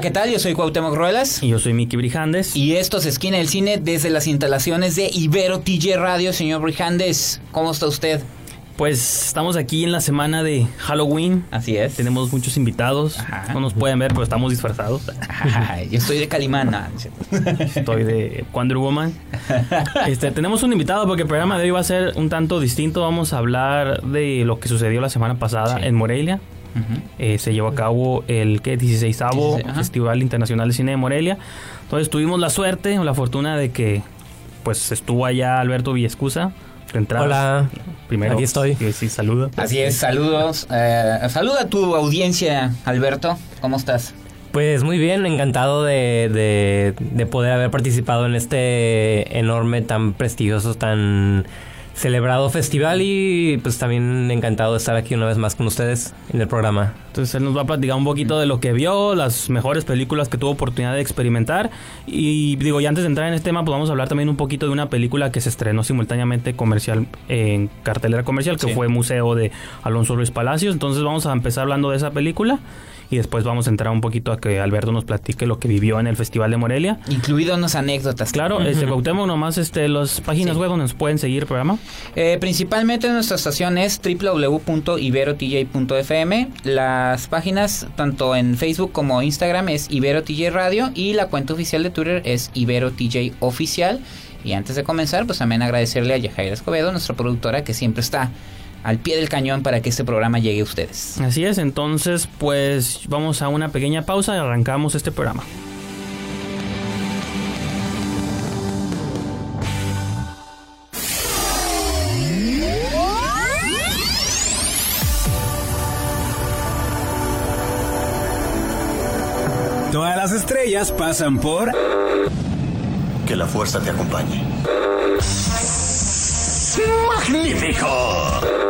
Hola, ¿qué tal? Yo soy Cuauhtémoc Ruelas. Y yo soy Miki Brijandes. Y esto es Esquina del Cine desde las instalaciones de Ibero TJ Radio. Señor Brijandes, ¿cómo está usted? Pues estamos aquí en la semana de Halloween. Así es. Tenemos muchos invitados. Ajá. No nos pueden ver, pero estamos disfrazados. Ay, yo estoy de Calimán. Estoy de Wonder Woman. Este, tenemos un invitado porque el programa de hoy va a ser un tanto distinto. Vamos a hablar de lo que sucedió la semana pasada Sí. en Morelia. Eh, se llevó a cabo el ¿qué? 16avo 16, ajá. Festival Internacional de Cine de Morelia. Entonces tuvimos la suerte o la fortuna de que pues estuvo allá Alberto Villescusa. Hola, Primero, aquí estoy. Sí. Así es, saludos. Eh, saluda a tu audiencia, Alberto. ¿Cómo estás? Pues muy bien, encantado de, de, de poder haber participado en este enorme, tan prestigioso, tan celebrado festival y pues también encantado de estar aquí una vez más con ustedes en el programa. Entonces él nos va a platicar un poquito de lo que vio, las mejores películas que tuvo oportunidad de experimentar. Y digo, y antes de entrar en este tema, pues vamos a hablar también un poquito de una película que se estrenó simultáneamente comercial en cartelera comercial, que Sí. fue Museo de Alonso Ruiz Palacios. Entonces vamos a empezar hablando de esa película y después vamos a entrar un poquito a que Alberto nos platique lo que vivió en el Festival de Morelia. Incluido unas anécdotas. Claro, este Cuauhtémoc, nomás este, las páginas Sí. web donde nos pueden seguir el programa. Eh, principalmente nuestra estación es www.iberotj.fm. Las páginas, tanto en Facebook como Instagram, es Ibero TJ Radio. Y la cuenta oficial de Twitter es Ibero TJ Oficial. Y antes de comenzar, pues también agradecerle a Yajaira Escobedo, nuestra productora, que siempre está al pie del cañón para que este programa llegue a ustedes. Así es, entonces pues vamos a una pequeña pausa y arrancamos este programa. Todas las estrellas pasan por Que la fuerza te acompañe. ¡Magnífico!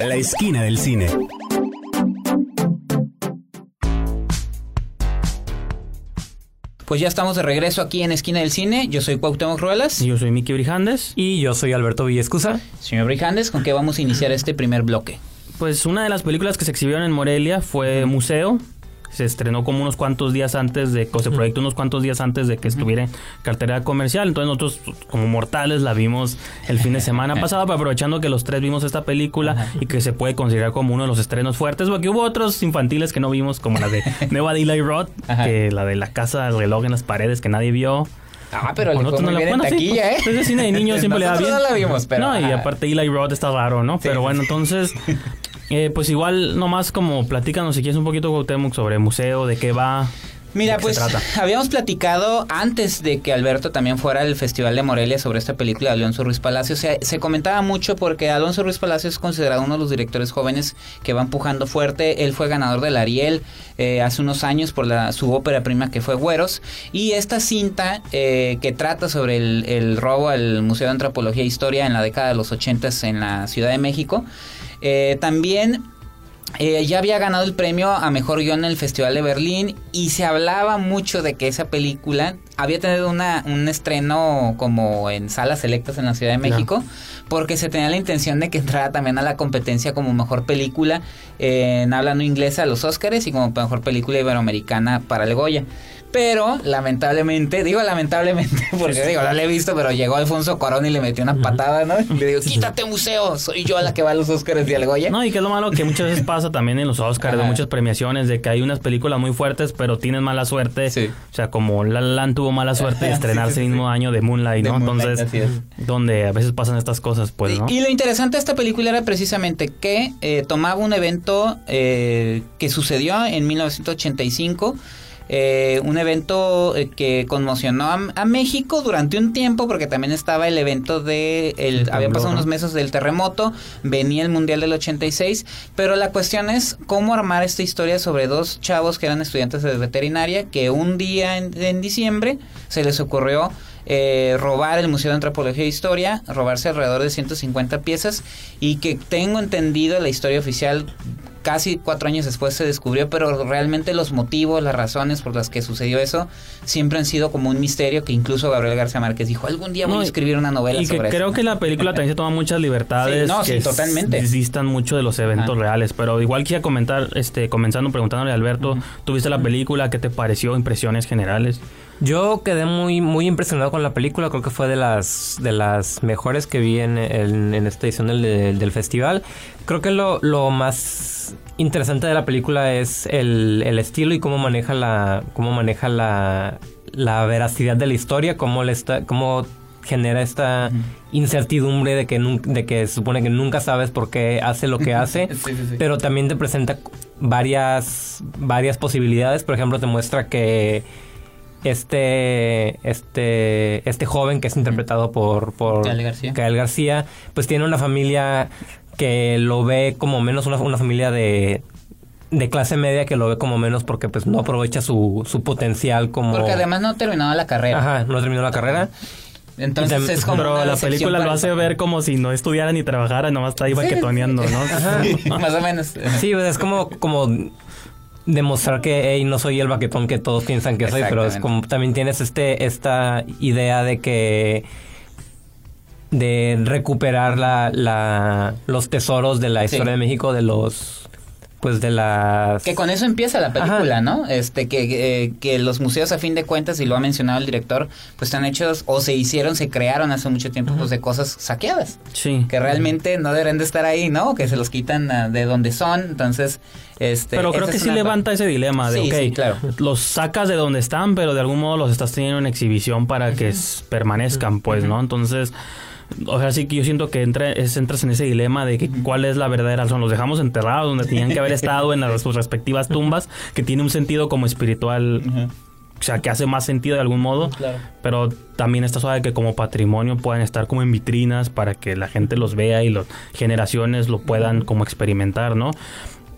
La Esquina del Cine. Pues ya estamos de regreso aquí en Esquina del Cine. Yo soy Cuauhtémoc Ruelas. Yo soy Miki Brijandes. Y yo soy Alberto Villescusa. Señor Brijandes, ¿con qué vamos a iniciar este primer bloque? Pues una de las películas que se exhibieron en Morelia fue Museo. Se estrenó como unos cuantos días antes de, o se proyectó unos cuantos días antes de que estuviera en cartera comercial. Entonces nosotros como mortales la vimos el fin de semana pasado, pero aprovechando que los tres vimos esta película y que se puede considerar como uno de los estrenos fuertes, porque hubo otros infantiles que no vimos, como la de Nueva Eli Roth, que la de la casa del reloj en las paredes que nadie vio. Ah, pero le fue muy bien en taquilla, pues, ¿eh? es de cine de niños, siempre le da bien. no la vimos, pero... No, y aparte Eli Roth está raro, ¿no? Pero bueno, entonces, eh, pues igual nomás como platícanos si quieres un poquito Cuauhtémoc sobre museo, de qué va. Mira, ¿De qué pues habíamos platicado antes de que Alberto también fuera al Festival de Morelia sobre esta película de Alonso Ruiz Palacios. Se, se comentaba mucho porque Alonso Ruiz Palacios es considerado uno de los directores jóvenes que va empujando fuerte. Él fue ganador del Ariel eh, hace unos años por la, su ópera prima que fue Güeros. Y esta cinta eh, que trata sobre el, el robo al Museo de Antropología e Historia en la década de los 80 en la Ciudad de México, eh, también eh, ya había ganado el premio a mejor guion en el Festival de Berlín y se hablaba mucho de que esa película había tenido una, un estreno como en salas selectas en la Ciudad de México porque se tenía la intención de que entrara también a la competencia como mejor película eh, en habla no inglesa a los Oscars y como mejor película iberoamericana para el Goya. Pero lamentablemente, digo lamentablemente porque digo, no la he visto, pero llegó Alfonso Cuarón y le metió una patada, ¿no? Y le digo, quítate museo, soy yo la que va a los Oscars y al Goya. No, y que es lo malo que muchas veces pasa también en los Oscars, de muchas premiaciones, de que hay unas películas muy fuertes, pero tienen mala suerte. Sí. O sea, como La La Land tuvo mala suerte de estrenarse el mismo año de Moonlight, De ¿no? Moonlight, Entonces, donde a veces pasan estas cosas, pues, ¿no? Y, y lo interesante de esta película era precisamente que eh, tomaba un evento eh, que sucedió en 1985 eh, un evento eh, que conmocionó a, a México durante un tiempo, porque también estaba el evento de, el, habían pasado unos meses del terremoto, venía el Mundial del 86, pero la cuestión es cómo armar esta historia sobre dos chavos que eran estudiantes de veterinaria, que un día en, en diciembre se les ocurrió eh, robar el Museo de Antropología e Historia, robarse alrededor de 150 piezas y que tengo entendido la historia oficial casi cuatro años después se descubrió, pero realmente los motivos, las razones por las que sucedió eso, siempre han sido como un misterio que incluso Gabriel García Márquez dijo, algún día voy No, a escribir una novela Y que sobre creo eso". que la película también se toma muchas libertades Sí, no, sí, que totalmente. s- distan mucho de los eventos Ajá. reales. Pero igual quisiera comentar, este, comenzando preguntándole a Alberto, ¿tuviste la película? ¿Qué te pareció? Impresiones generales. Yo quedé muy muy impresionado con la película, creo que fue de las de las mejores que vi en, en- en esta edición del, del festival. Creo que lo, lo más interesante de la película es el, el estilo y cómo maneja la cómo maneja la, la veracidad de la historia, cómo le está cómo genera esta incertidumbre de que de que se supone que nunca sabes por qué hace lo que hace, Sí, sí, sí. pero también te presenta varias varias posibilidades, por ejemplo, te muestra que este este este joven que es interpretado por por Gael García. Gael García, pues tiene una familia que lo ve como menos una, una familia de de clase media que lo ve como menos porque pues no aprovecha su, su potencial como Porque además no terminaba la carrera. Ajá, no terminó la carrera. Entonces es como Pero una la película lo hace ver como si no estudiara ni trabajara, nomás está ahí baquetoneando, ¿no? Más o menos. Sí, pues es como como demostrar que hey, no soy el baquetón que todos piensan que soy, pero es como también tienes este esta idea de que de recuperar la, la los tesoros de la Sí. historia de México de los pues de las Que con eso empieza la película, Ajá. ¿no? Este, que, eh, que los museos a fin de cuentas, y lo ha mencionado el director, pues están hechos o se hicieron, se crearon hace mucho tiempo, pues de cosas saqueadas. Sí. Que realmente no deberían de estar ahí, ¿no? Que se los quitan ah, de donde son, entonces, este... Pero creo que sí una- levanta ese dilema de, Sí, ok, sí, claro. los sacas de donde están, pero de algún modo los estás teniendo en exhibición para que permanezcan, pues, ¿no? Entonces, o sea, sí que yo siento que entra, es, entras en ese dilema de que cuál es la verdadera razón. Los dejamos enterrados donde tenían que haber estado en las sus respectivas tumbas, que tiene un sentido como espiritual. O sea, que hace más sentido de algún modo. Claro. Pero también está suave que como patrimonio puedan estar como en vitrinas para que la gente los vea y las generaciones lo puedan como experimentar, ¿no?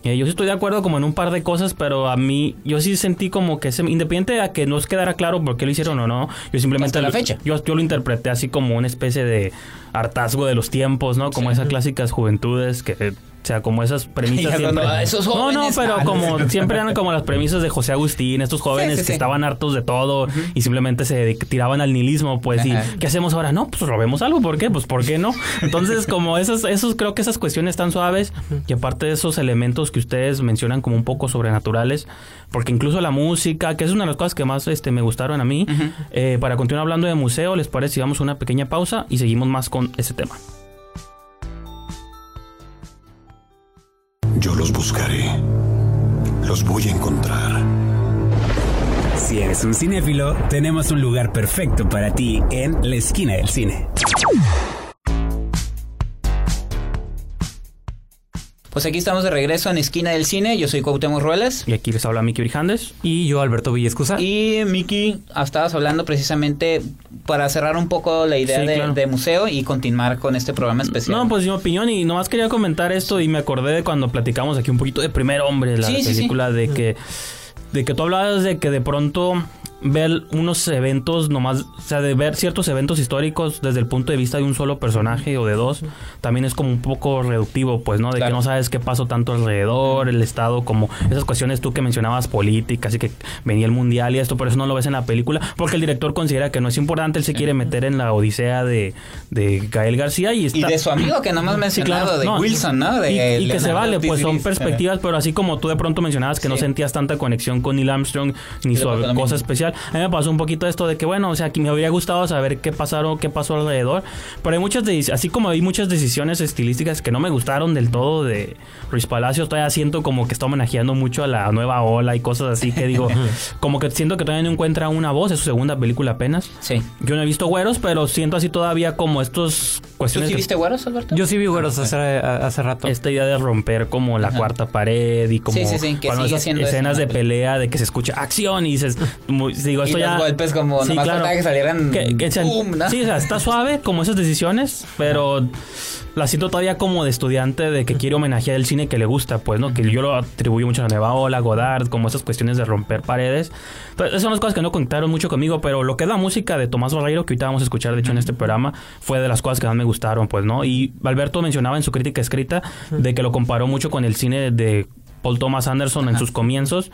Eh, yo sí estoy de acuerdo como en un par de cosas, pero a mí, yo sí sentí como que, ese- independiente a que no os quedara claro por qué lo hicieron o no, yo simplemente... Hasta la lo- fecha. Yo, yo lo interpreté así como una especie de hartazgo de los tiempos, ¿no? Como esas clásicas juventudes que... O sea, como esas premisas siempre... "Ah, esos no, no, jóvenes". pero Ah, como siempre eran como las premisas de José Agustín, estos jóvenes Sí, sí, que sí. estaban hartos de todo y simplemente se tiraban al nihilismo, pues, y Ajá. ¿qué hacemos ahora? No, pues robemos algo, ¿por qué? Pues, ¿por qué no? Entonces, como esos, esos, creo que esas cuestiones están suaves y aparte de esos elementos que ustedes mencionan como un poco sobrenaturales, porque incluso la música, que es una de las cosas que más este, me gustaron a mí, eh, para continuar hablando de museo, ¿les parece si damos una pequeña pausa y seguimos más con ese tema? Yo los buscaré. Los voy a encontrar. Si eres un cinéfilo, tenemos un lugar perfecto para ti en la esquina del cine. Pues aquí estamos de regreso en Esquina del Cine. Yo soy Cuauhtémoc Ruelas. Y aquí les habla Miki Brijandes. y yo Alberto Villescusa. Y Miki, estabas hablando precisamente para cerrar un poco la idea Sí, de, claro. de museo y continuar con este programa especial. No, pues mi opinión y nomás quería comentar esto y me acordé de cuando platicamos aquí un poquito de Primer Hombre, la Sí, sí, sí. película de que de que tú hablabas de que de pronto ver unos eventos nomás, o sea, de ver ciertos eventos históricos desde el punto de vista de un solo personaje o de dos, también es como un poco reductivo, pues, ¿no? De Claro. que no sabes qué pasó tanto alrededor, el estado, como esas cuestiones tú que mencionabas políticas y que venía el mundial y esto, por eso no lo ves en la película, porque el director considera que no es importante, él se quiere meter en la odisea de, de Gael García y y está... de su amigo que no hemos Sí, mencionado, claro. de No, Wilson, ¿no? De y, y que se vale, pues son perspectivas, pero así como tú de pronto mencionabas que no sentías tanta conexión con Neil Armstrong ni su lo cosa especial, A mí me pasó un poquito esto de que, bueno, o sea, que me habría gustado saber qué pasaron, qué pasó alrededor. Pero hay muchas, de- así como hay muchas decisiones estilísticas que no me gustaron del todo de Ruiz Palacios, todavía siento como que está homenajeando mucho a la nueva ola y cosas así que digo, como que siento que todavía no encuentra una voz, es su segunda película apenas. Sí. Yo no he visto güeros, pero siento así todavía como estos ¿Tú cuestiones. sí que- viste güeros, Alberto? Yo sí vi güeros hace, hace rato. esta idea de romper como la Ajá. cuarta pared y como Sí, sí, sí, que esas escenas de pelea de que se escucha acción y dices muy- digo Y esto los ya golpes como nomás faltaba que salieran que- que sean- sí o sea está suave como esas decisiones pero la siento todavía como de estudiante de que quiere homenajear el cine que le gusta pues no que yo lo atribuyo mucho a la nueva ola Godard como esas cuestiones de romper paredes. Entonces, esas son las cosas que no conectaron mucho conmigo pero lo que es la música de Tomás Barreiro que ahorita vamos a escuchar de hecho en este programa fue de las cosas que más me gustaron pues no y Alberto mencionaba en su crítica escrita de que lo comparó mucho con el cine de Paul Thomas Anderson en sus comienzos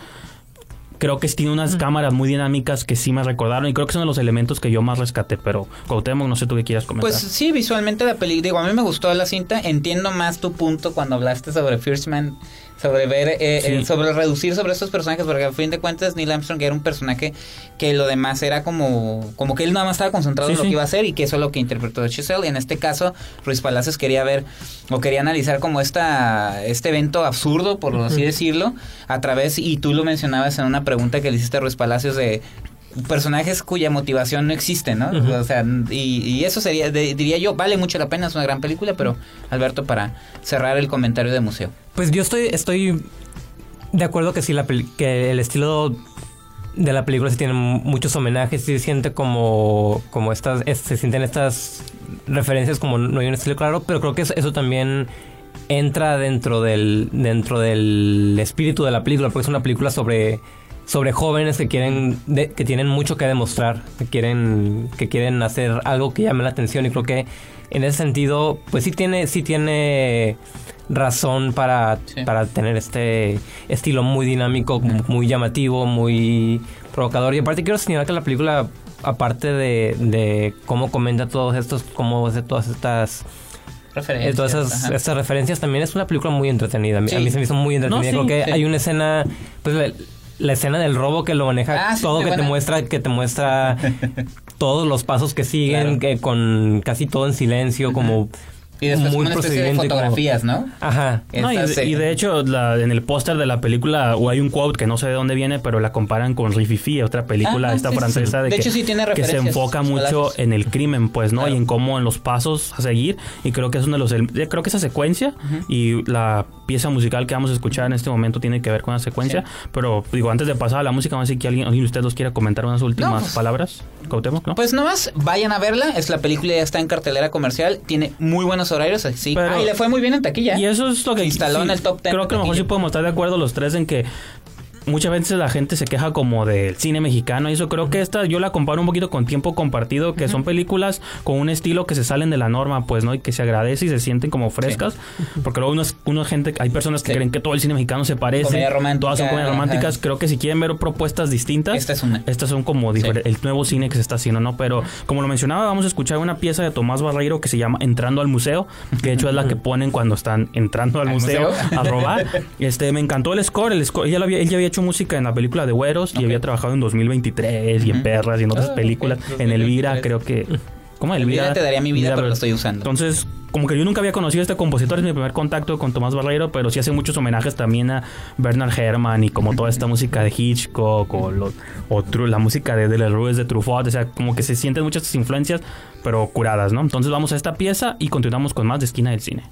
creo que tiene unas cámaras muy dinámicas que sí me recordaron y creo que son de los elementos que yo más rescaté, pero Cuauhtémoc, no sé tú qué quieras comentar. Pues sí, visualmente la película, digo, a mí me gustó la cinta, entiendo más tu punto cuando hablaste sobre First Man, sobre ver, eh, Sí. eh, sobre reducir sobre estos personajes, porque a fin de cuentas Neil Armstrong era un personaje que lo demás era como, como que él nada más estaba concentrado Sí, en lo sí. que iba a hacer y que eso es lo que interpretó Chisel, y en este caso Ruiz Palacios quería ver, o quería analizar como esta, este evento absurdo, por así decirlo, a través, y tú lo mencionabas en una pregunta que le hiciste a Ruiz Palacios de personajes cuya motivación no existe, ¿no? O sea, y, y eso sería, de- diría yo, vale mucho la pena, es una gran película, pero Alberto, para cerrar el comentario de museo. Pues yo estoy, estoy de acuerdo que sí, la que el estilo de la película sí tiene muchos homenajes, se siente como, como estas, es- se sienten estas referencias como no hay un estilo claro, pero creo que eso, también entra dentro del, dentro del espíritu de la película, porque es una película sobre sobre jóvenes que quieren que tienen mucho que demostrar, que quieren que quieren hacer algo que llame la atención y creo que en ese sentido pues sí tiene sí tiene razón para, Sí. para tener este estilo muy dinámico, muy llamativo, muy provocador. Y aparte quiero señalar que la película, aparte de, de cómo comenta todos estos, cómo hace todas estas, Referencias. todas esas, referencias, también es una película muy entretenida. A mí, Sí. a mí se me hizo muy entretenida. No, sí, Creo que sí. hay una escena, pues la, la escena del robo que lo maneja Ah, todo, que te muestra, que te muestra todos los pasos que siguen, Claro. que con casi todo en silencio, como Y después muy una especie de y como- fotografías, ¿no? Ajá. No, y, y de hecho, la- en el póster de la película o hay un quote que no sé de dónde viene, pero la comparan con Rififi, otra película Ah, esta sí, francesa sí. de, De que, hecho, sí tiene que se enfoca mucho palacios. en el crimen, pues, ¿no? Claro. Y en cómo en los pasos a seguir. Y creo que es uno de los... eh, Creo que esa secuencia y la pieza musical que vamos a escuchar en este momento tiene que ver con la secuencia. Pero, digo, antes de pasar a la música, vamos a decir que alguien, alguien de ustedes los quiera comentar unas últimas No, pues- palabras. Cuauhtémoc, ¿no? Pues nomás vayan a verla, es la película ya está en cartelera comercial, tiene muy buenos horarios, así. Pero- ah, y le fue muy bien en taquilla. Y eso es lo que instaló sí, en el top 10 Creo que a lo mejor sí podemos estar de acuerdo los tres en que muchas veces la gente se queja como del cine mexicano y eso creo que esta yo la comparo un poquito con Tiempo Compartido que son películas con un estilo que se salen de la norma pues no y que se agradece y se sienten como frescas porque luego unos, unos gente hay personas que Sí. creen que todo el cine mexicano se parece todas son comedias ajá. románticas creo que si quieren ver propuestas distintas Esta es una. estas son como Sí. el nuevo cine que se está haciendo, ¿no? Pero como lo mencionaba, vamos a escuchar una pieza de Tomás Barreiro que se llama Entrando al Museo, que de hecho es la que ponen cuando están entrando al ¿Al museo, museo? a robar. Este, me encantó el score, el score, ya, lo había, él ya había hecho música en la película de Güeros y había trabajado en 2023 y en. Perras y en otras Ah, películas, en Elvira, 2023. creo que ¿Cómo Elvira te daría mi vida, pero lo estoy usando. Entonces, como que yo nunca había conocido a este compositor, es mi primer contacto con Tomás Barreiro, pero sí hace muchos homenajes también a Bernard Herrmann y como toda esta música de Hitchcock o, lo- o Tru- la música de, de Les Rues de Truffaut, o sea, como que se sienten muchas influencias, pero curadas, ¿no? Entonces vamos a esta pieza y continuamos con más de Esquina del Cine.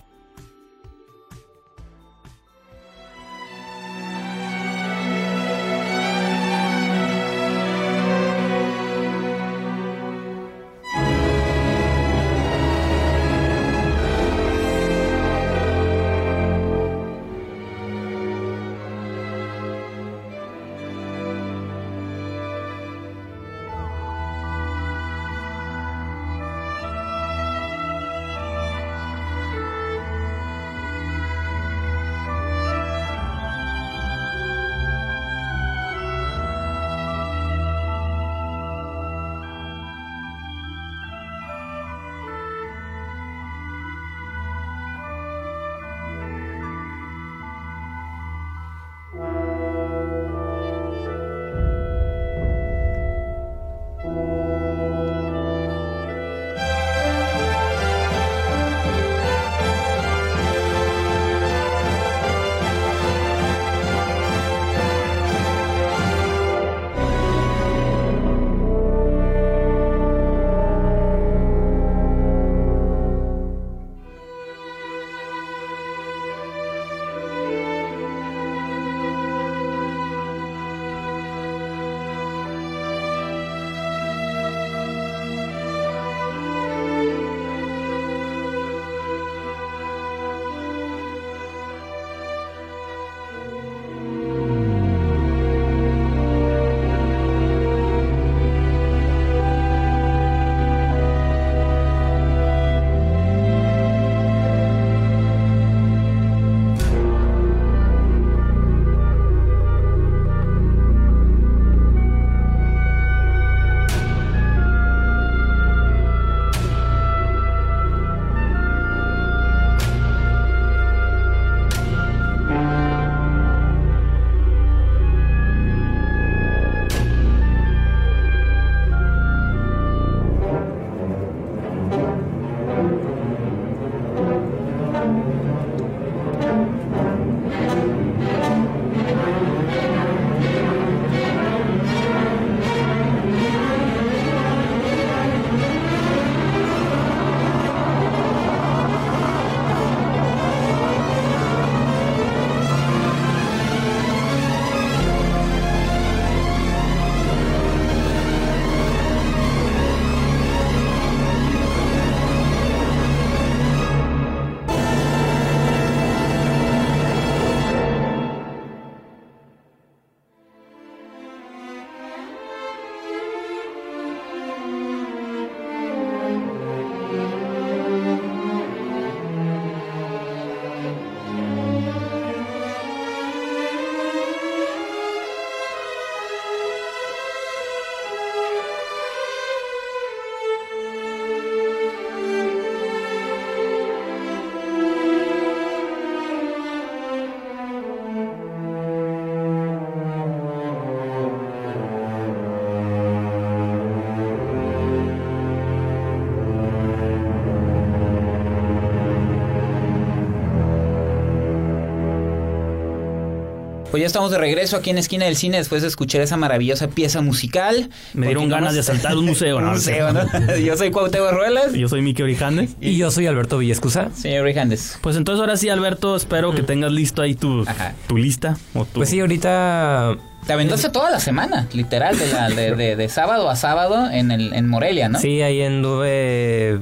Pues ya estamos de regreso aquí en Esquina del Cine después de escuchar esa maravillosa pieza musical. Me dieron Continuamos- ganas de asaltar un museo, ¿no? museo, ¿no? Yo soy Cuauhtémoc Ruelas. Yo soy Miki Orijandes. Y yo soy Alberto Villescusa. Señor Rijandes. Pues entonces ahora sí, Alberto, espero que tengas listo ahí tu, Ajá. tu lista. O tu... Pues sí, ahorita Te aventaste toda la semana, literal, de, la- de, de- de sábado a sábado en, el, en Morelia, ¿no? sí, ahí anduve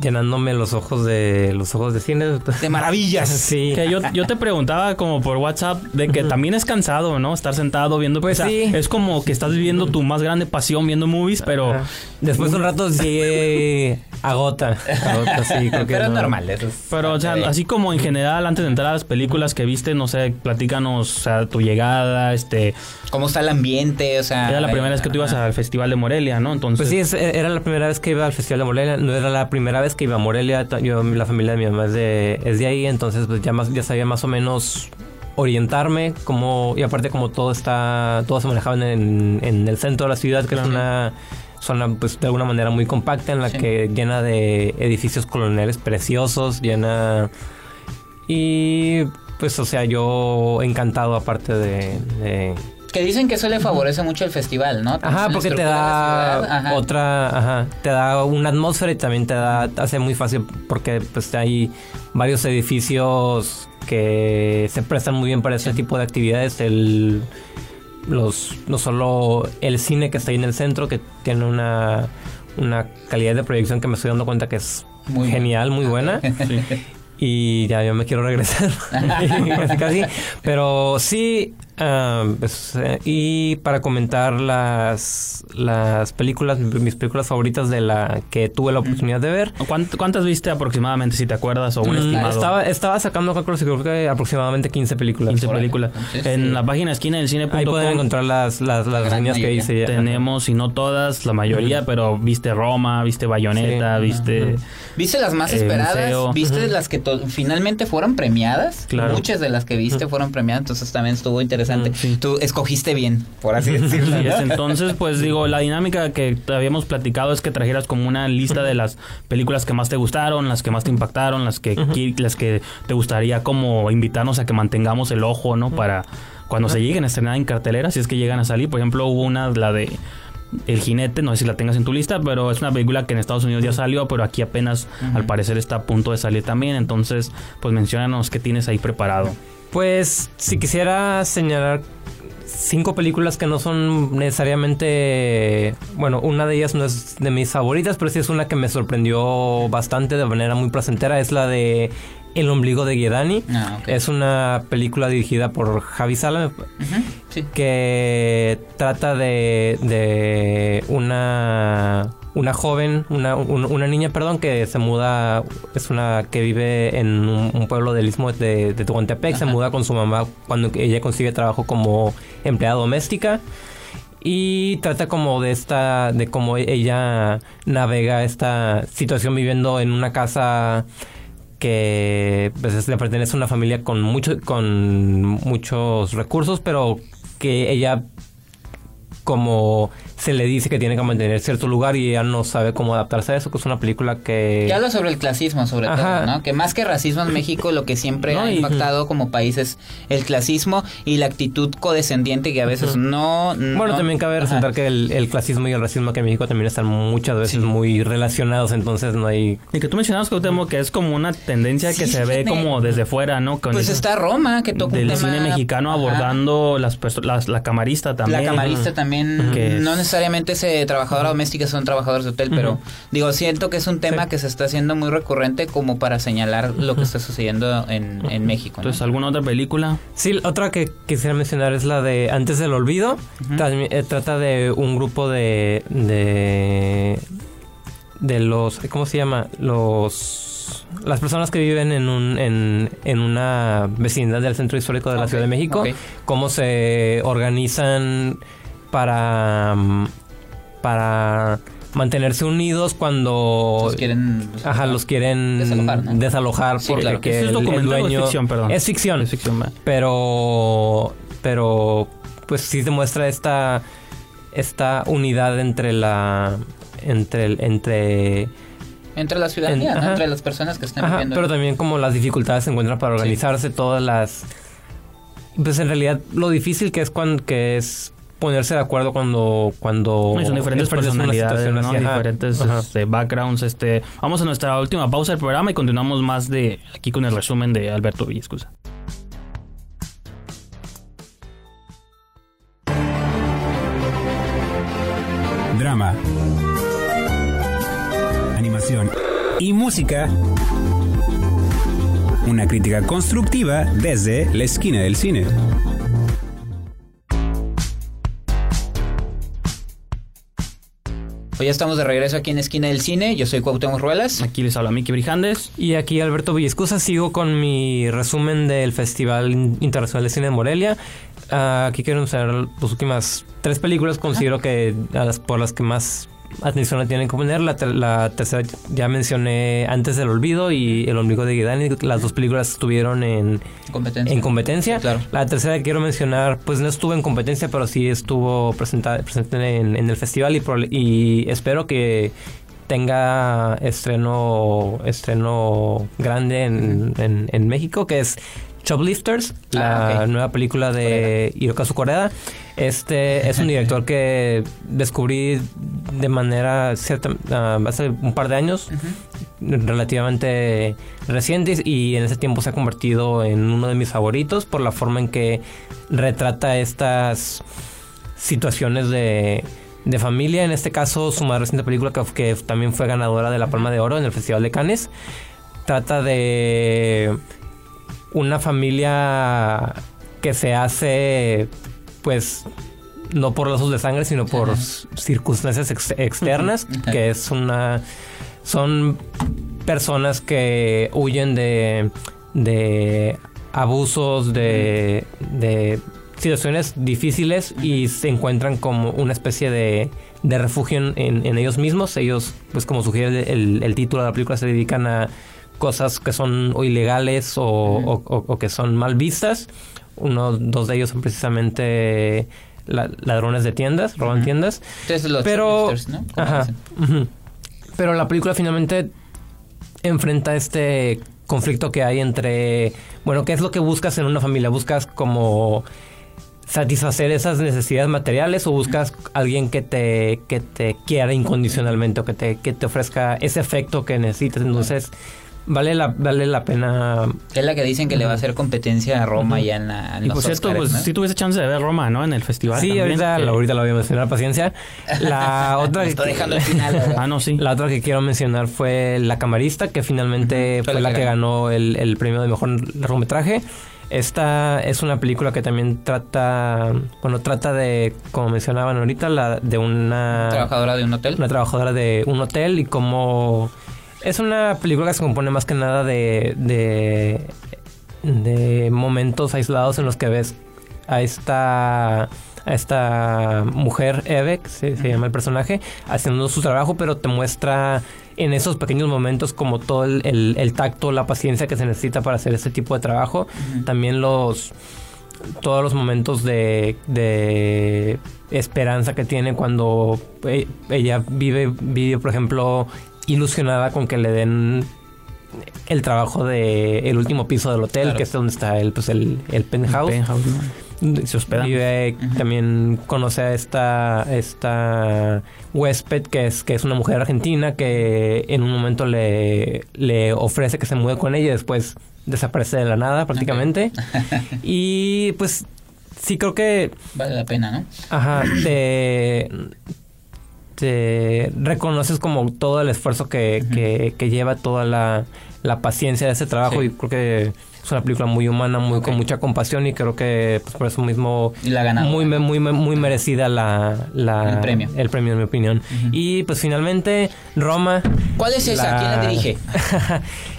llenándome los ojos de los ojos de cine. De maravillas. Sí. Que yo, yo te preguntaba como por WhatsApp de que también es cansado, ¿no? Estar sentado viendo... Pues o sea, sí. Es como que estás viviendo tu más grande pasión viendo movies, pero... Después de un rato sí agota. Agota, sí, creo que Pero es no. normal. Eso es Pero, o sea, así como en general, antes de entrar a las películas que viste, no sé, platícanos, o sea, tu llegada, este... ¿Cómo está el ambiente? O sea... Era la primera vez que tú ibas al Festival de Morelia, ¿no? Entonces... Pues sí, es- era la primera vez que iba al Festival de Morelia. No era la primera vez que iba a Morelia. Yo, la familia de mi mamá es de, es de ahí, entonces pues ya, más, ya sabía más o menos orientarme. Como, y aparte como todo está, todo se manejaba en, en el centro de la ciudad, que es una zona pues de alguna manera muy compacta en la Sí. que llena de edificios coloniales preciosos, llena... Y pues o sea, yo encantado aparte de- de Que dicen que eso le favorece mucho el festival, ¿no? Ajá, porque te da ajá. otra, ajá, te da una atmósfera y también te da, te hace muy fácil porque pues hay varios edificios que se prestan muy bien para ese tipo de actividades. El, los, no solo el cine que está ahí en el centro, que tiene una, una calidad de proyección que me estoy dando cuenta que es Muy genial, muy buena. Y ya yo me quiero regresar. casi, casi. Pero sí. Ah, pues, eh, y para comentar las, las películas, mis películas favoritas de la que tuve la oportunidad de ver. ¿Cuánt- ¿Cuántas viste aproximadamente, si te acuerdas, o un Mm, estimado? Estaba, estaba sacando cálculos y creo que aproximadamente 15 películas. 15 Órale. películas. Entonces, en sí. la página esquina del cine.com Ahí pueden encontrar las, las, las reseñas que hice. ya. tenemos, si no todas, la mayoría, pero viste Roma, viste Bayonetta, Sí. viste... ¿Viste las más Eh, esperadas? museo. ¿Viste las que finalmente fueron premiadas? Claro. Muchas de las que viste fueron premiadas, entonces también estuvo interesante. Sí. Tú escogiste bien, por así decirlo. Entonces, pues digo, la dinámica que te habíamos platicado es que trajeras como una lista de las películas que más te gustaron, las que más te impactaron, las que las que te gustaría como invitarnos a que mantengamos el ojo, ¿no? Para cuando se lleguen a estrenar en cartelera, si es que llegan a salir. Por ejemplo, hubo una, la de El Jinete, no sé si la tengas en tu lista, pero es una película que en Estados Unidos ya salió, pero aquí apenas al parecer está a punto de salir también. Entonces, pues menciónanos qué tienes ahí preparado. Pues si quisiera señalar cinco películas que no son necesariamente, bueno, una de ellas no es de mis favoritas, pero sí es una que me sorprendió bastante de manera muy placentera, es la de El ombligo de Guedani. Ah. Es una película dirigida por Javi Sala, sí. que trata de, de una una joven, una, un- una niña, perdón, que se muda, es una que vive en un, un pueblo del istmo de, de Tehuantepec, se muda con su mamá cuando ella consigue trabajo como empleada doméstica y trata como de esta, de cómo ella navega esta situación viviendo en una casa que pues, es- le pertenece a una familia con mucho, con muchos recursos, pero que ella como se le dice que tiene que mantener cierto lugar y ella no sabe cómo adaptarse a eso, que es una película que... Que habla sobre el clasismo, sobre Ajá. todo, ¿no? Que más que racismo en México, lo que siempre No, ha y- impactado como país es el clasismo y la actitud codescendiente que a veces no, no- Bueno, también cabe Ajá. resaltar que el, el clasismo y el racismo que en México también están muchas veces Sí. muy relacionados, entonces no hay... Y que tú mencionabas, Cuauhtémoc, que es como una tendencia que se ve como desde fuera, ¿no? Con Pues el- está Roma, que toca un del tema- cine mexicano Ajá. abordando las, perso- las la camarista también. La camarista también, Que no necesariamente ese trabajadora doméstica son trabajadores de hotel, pero digo, siento que es un tema Sí. que se está haciendo muy recurrente como para señalar lo que está sucediendo en, en México. ¿no? Entonces, ¿alguna otra película? Sí, otra que quisiera mencionar es la de Antes del Olvido. También, eh, trata de un grupo de, de... de los... ¿Cómo se llama? Los... Las personas que viven en, un, en, en una vecindad del centro histórico de la Ciudad de México, cómo se organizan para, mm, para mantenerse unidos cuando Los quieren... Ajá, los quieren Desalojar, ¿no? desalojar Sí, porque claro. que ¿Eso es el- el documental o es dueño- ficción, perdón? Es ficción, Es ficción, va. pero pero pues sí demuestra esta esta unidad entre la entre el- entre Entre la ciudadanía, En- ¿no? ajá. entre las personas que están Ajá, viviendo. pero también como las dificultades se encuentran para organizarse todas las pues en realidad lo difícil que es cuando que es ponerse de acuerdo cuando cuando Y son diferentes personalidades, ¿no? diferentes Ajá. este, backgrounds. Este, vamos a nuestra última pausa del programa y continuamos más de aquí con el resumen de Alberto Villescusa. Drama. Animación. Y música. Una crítica constructiva desde la esquina del cine. Hoy ya estamos de regreso aquí en Esquina del Cine. Yo soy Cuauhtémoc Ruelas. Aquí les habla Miki Brijandes. Y aquí Alberto Villescusa, sigo con mi resumen del Festival Internacional de Cine de Morelia. Ah, aquí quiero usar las últimas tres películas, considero que a las, por las que más atención le tienen que poner. La, ter- la tercera ya mencioné Antes del Olvido y El Ombligo de Guidani. Las dos películas estuvieron en, Competencia. en competencia. Sí, claro. La tercera que quiero mencionar, pues no estuvo en competencia, pero sí estuvo presentada, presente en, en el festival y, y espero que tenga estreno estreno grande en, en- en México, que es Shoplifters, la Ah, nueva película de Hirokazu Koreda. Este es un director que descubrí de manera cierta ah, hace un par de años relativamente recientes y en ese tiempo se ha convertido en uno de mis favoritos por la forma en que retrata estas situaciones de, de familia. En este caso, su más reciente película que, que también fue ganadora de la Palma de Oro en el Festival de Cannes trata de una familia que se hace pues no por lazos de sangre sino por circunstancias ex- externas que es una son personas que huyen de de abusos de, de situaciones difíciles y se encuentran como una especie de, de refugio en, en- en ellos mismos. Ellos pues como sugiere el, el título de la película se dedican a cosas que son o ilegales o, o- o- o que son mal vistas. Uno, dos de ellos son precisamente la- ladrones de tiendas, roban tiendas. Entonces, los Pero, ajá, pero la película finalmente enfrenta este conflicto que hay entre, bueno, ¿qué es lo que buscas en una familia? ¿Buscas como satisfacer esas necesidades materiales o buscas alguien que te, que te quiera incondicionalmente o que te, que te ofrezca ese efecto que necesitas? Entonces, vale la, vale la pena Es la que dicen que le va a hacer competencia a Roma ya en, la, en Y los por cierto, Óscares, pues ¿no? sí tuviese chance de ver Roma, ¿no? En el festival. Sí, también, ahorita, que- ahorita la voy a mencionar, paciencia. La otra, estoy dejando el final. Ah, no, sí. la otra que quiero mencionar fue La Camarista, que finalmente fue fue la la que que ganó el, el premio de mejor largometraje. Esta es una película que también trata, bueno, trata de, como mencionaban ahorita, la, de una, Trabajadora de un hotel. una trabajadora de un hotel y cómo... Es una película que se compone más que nada de, de, de momentos aislados en los que ves a esta, a esta mujer, Eve, que se, se llama el personaje, haciendo su trabajo, pero te muestra en esos pequeños momentos como todo el, el- el tacto, la paciencia que se necesita para hacer este tipo de trabajo. También los todos los momentos de, de esperanza que tiene cuando e- ella vive, vive, por ejemplo, ilusionada con que le den el trabajo de el último piso del hotel, Claro. que es donde está el, pues el, el penthouse. Penthouse, ¿no? Se hospeda. Vive, también conoce a esta, esta huésped que es, que es una mujer argentina que en un momento le, le ofrece que se mude con ella y después desaparece de la nada prácticamente. y pues sí creo que Vale la pena, ¿no? Ajá, te, te reconoces como todo el esfuerzo que, que, que lleva toda la, la paciencia de ese trabajo Sí. y creo que es una película muy humana, muy con mucha compasión y creo que pues, por eso mismo Y la muy, me- muy, me- muy merecida la, la- El premio. el premio en mi opinión. Y pues finalmente Roma. ¿Cuál es esa? ¿Quién la dirige?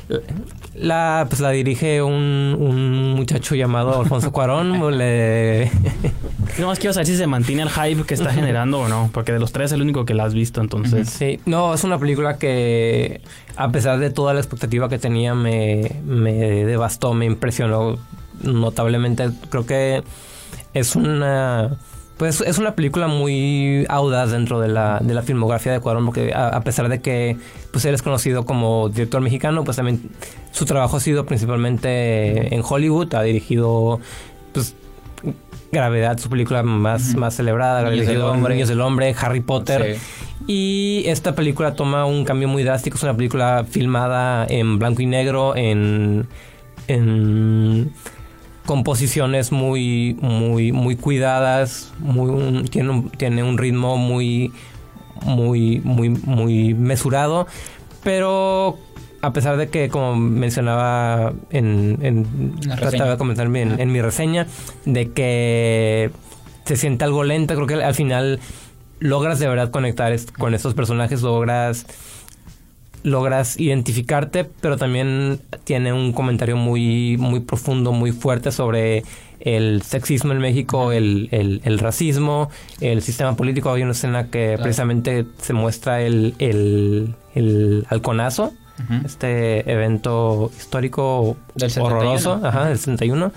La, pues la dirige un, un muchacho llamado Alfonso Cuarón. Le, No, más quiero saber si se mantiene el hype que está generando o no. Porque de los tres es el único que la has visto, entonces. Sí, no, es una película que a pesar de toda la expectativa que tenía me, me devastó, me impresionó notablemente. Creo que es una pues es una película muy audaz dentro de la, de la filmografía de Cuarón porque a, a pesar de que pues él es conocido como director mexicano, pues también su trabajo ha sido principalmente en Hollywood, ha dirigido pues Gravedad, su película más, más celebrada, Niños del Niños Hombre. Niños del Hombre, Harry Potter. Sí. Y esta película toma un cambio muy drástico. Es una película filmada en blanco y negro, en, en composiciones muy, muy, muy cuidadas. Muy, un- tiene, un, tiene un ritmo muy, muy, muy, muy mesurado. Pero a pesar de que, como mencionaba en, trataba de comentar en, en mi reseña, de que se siente algo lenta, creo que al final logras de verdad conectar con estos personajes, logras logras identificarte, pero también tiene un comentario muy muy profundo, muy fuerte sobre el sexismo en México, el, el, el racismo, el sistema político. Hay una escena que precisamente se muestra el, el, el halconazo, Este evento histórico Del 71. horroroso, ajá, del 61.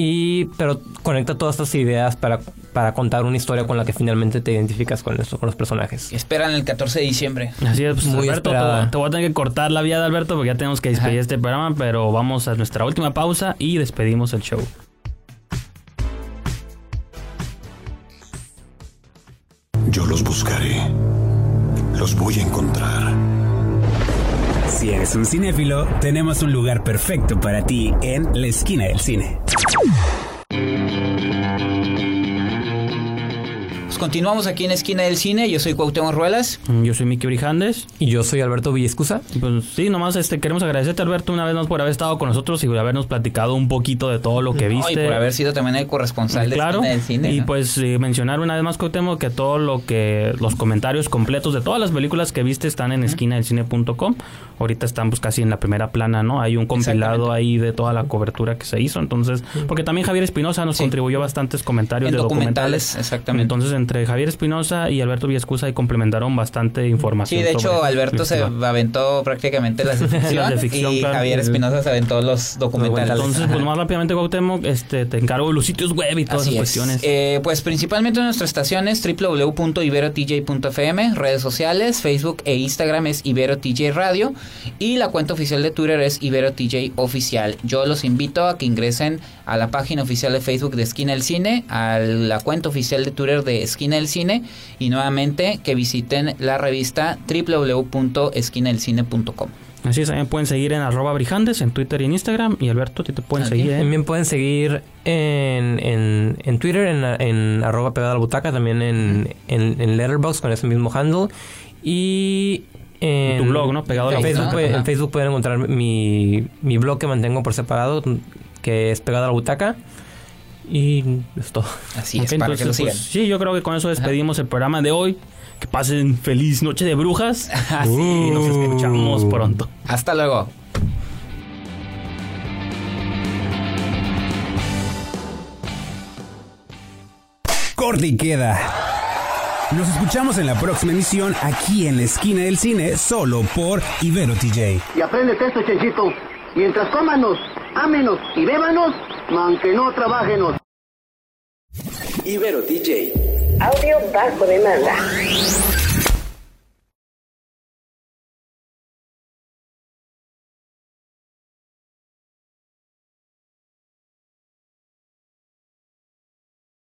Y, pero conecta todas estas ideas para, para contar una historia con la que finalmente te identificas con esto, con los personajes. Esperan el 14 de diciembre. Así es, pues, Muy Alberto, te, voy- te voy a tener que cortar la vía de Alberto porque ya tenemos que despedir Ajá. este programa, pero vamos a nuestra última pausa y despedimos el show. Yo los buscaré. Los voy a encontrar. Si eres un cinéfilo, tenemos un lugar perfecto para ti en la esquina del cine. Pues continuamos aquí en esquina del cine. Yo soy Cuauhtémoc Ruelas. Mm, Yo soy Miki Brijandes. Y yo soy Alberto Villescusa. Pues sí, nomás este queremos agradecerte Alberto una vez más por haber estado con nosotros y por habernos platicado un poquito de todo lo que No, viste. y por haber sido también el corresponsal de claro. esquina del cine. y ¿no? pues eh, mencionar una vez más Cuauhtémoc que todo lo que los comentarios completos de todas las películas que viste están en esquinadelcine.com. Ahorita están pues casi en la primera plana, ¿no? Hay un compilado ahí de toda la cobertura que se hizo, entonces, porque también Javier Espinosa nos Sí. contribuyó bastantes comentarios En de documentales, documentales. exactamente. Entonces, entre Javier Espinosa y Alberto Villascusa ahí complementaron bastante información. Sí, de hecho, Alberto se aventó prácticamente las de ficción, Las de ficción, y claro. Javier Espinosa se aventó los documentales. Entonces, Ajá. pues más rápidamente, Cuauhtémoc, este, te encargo los sitios web y todas Así esas es. cuestiones. Eh, pues principalmente nuestras estaciones www.iberotj.fm, redes sociales, Facebook e Instagram es IberoTJ Radio y la cuenta oficial de Twitter es IberoTJ Oficial. Yo los invito a que ingresen a la página oficial de Facebook de Esquina del Cine, a la cuenta oficial de Twitter de Esquina del Cine y nuevamente que visiten la revista www.esquinadelcine.com. Así es, también pueden seguir en arroba brijandes en Twitter y en Instagram. Y Alberto, te pueden seguir en... También pueden seguir en, en, en Twitter, en, en arroba pegada a la butaca, también en, en, en Letterboxd con ese mismo handle. Y en Tu blog, ¿no? Pegado a la en Facebook, butaca. pueden- Ajá. en Facebook pueden encontrar mi, mi blog que mantengo por separado, que es pegado a la butaca. Y es todo. Así es, para que lo entonces, sigan. pues, sí, yo creo que con eso despedimos el programa de hoy. Que pasen feliz noche de brujas. Así nos escuchamos pronto. Hasta luego. Corte y queda. Nos escuchamos en la próxima emisión aquí en la esquina del cine, solo por Ibero TJ. Y apréndete esto, Chenchito. Mientras cómanos, ámenos y bébanos, aunque no trabajenos. Audio bajo demanda.